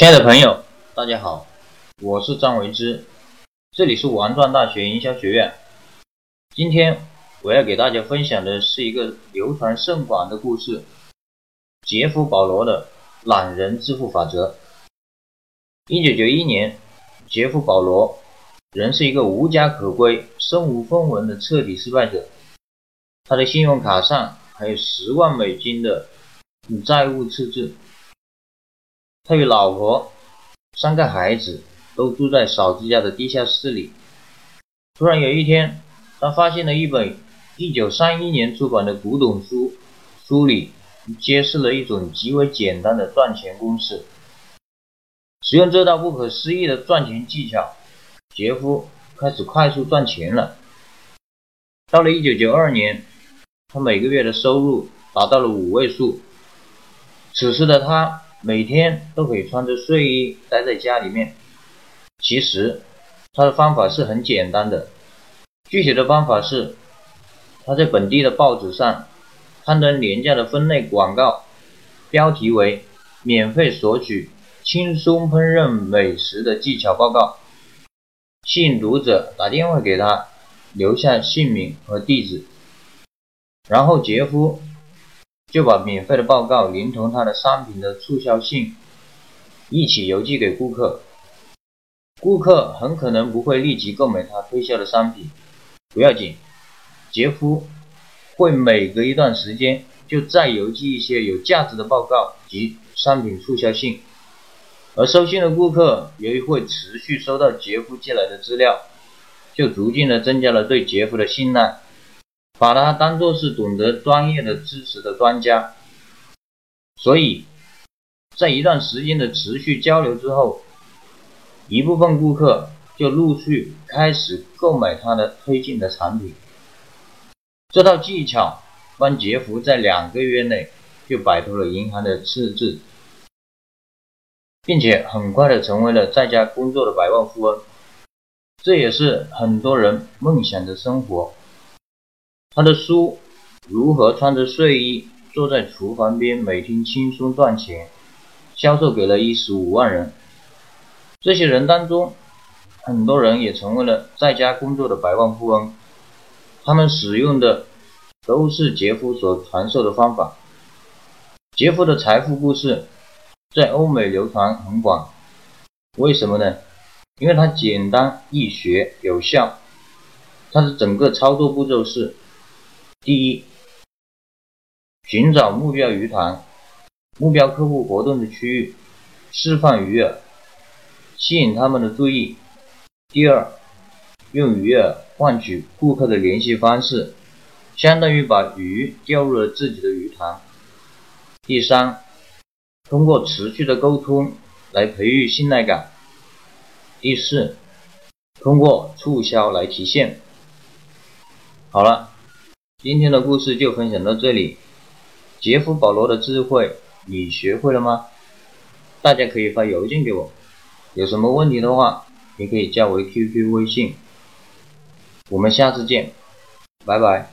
亲爱的朋友，大家好，我是张维之，这里是王庄大学营销学院。今天我要给大家分享的是一个流传甚广的故事——杰夫·保罗的懒人致富法则。一九九一年，杰夫·保罗仍是一个无家可归、身无分文的彻底失败者，他的信用卡上还有十万美金的债务赤字。他与老婆、三个孩子都住在嫂子家的地下室里。突然有一天，他发现了一本1931年出版的古董书，书里揭示了一种极为简单的赚钱公式。使用这道不可思议的赚钱技巧，杰夫开始快速赚钱了。到了1992年，他每个月的收入达到了五位数。此时的他。每天都可以穿着睡衣待在家里面。其实他的方法是很简单的，具体的方法是他在本地的报纸上刊登廉价的分类广告，标题为“免费索取轻松烹饪美食的技巧报告”，吸引读者打电话给他，留下姓名和地址，然后杰夫。就把免费的报告连同他的商品的促销信一起邮寄给顾客。顾客很可能不会立即购买他推销的商品，不要紧，杰夫会每隔一段时间就再邮寄一些有价值的报告及商品促销信。而收信的顾客由于会持续收到杰夫寄来的资料，就逐渐的增加了对杰夫的信赖。把他当作是懂得专业的知识的专家，所以，在一段时间的持续交流之后，一部分顾客就陆续开始购买他的推荐的产品。这套技巧帮杰夫在两个月内就摆脱了银行的赤字，并且很快的成为了在家工作的百万富翁。这也是很多人梦想的生活。他的书如何穿着睡衣坐在厨房边每天轻松赚钱，销售给了一十五万人。这些人当中，很多人也成为了在家工作的百万富翁。他们使用的都是杰夫所传授的方法。杰夫的财富故事在欧美流传很广，为什么呢？因为它简单易学有效。它的整个操作步骤是。第一，寻找目标鱼塘、目标客户活动的区域，释放鱼饵，吸引他们的注意。第二，用鱼饵换取顾客的联系方式，相当于把鱼钓入了自己的鱼塘。第三，通过持续的沟通来培育信赖感。第四，通过促销来提现。好了。今天的故事就分享到这里。杰夫·保罗的智慧，你学会了吗？大家可以发邮件给我，有什么问题的话，也可以加我 QQ 微信。我们下次见，拜拜。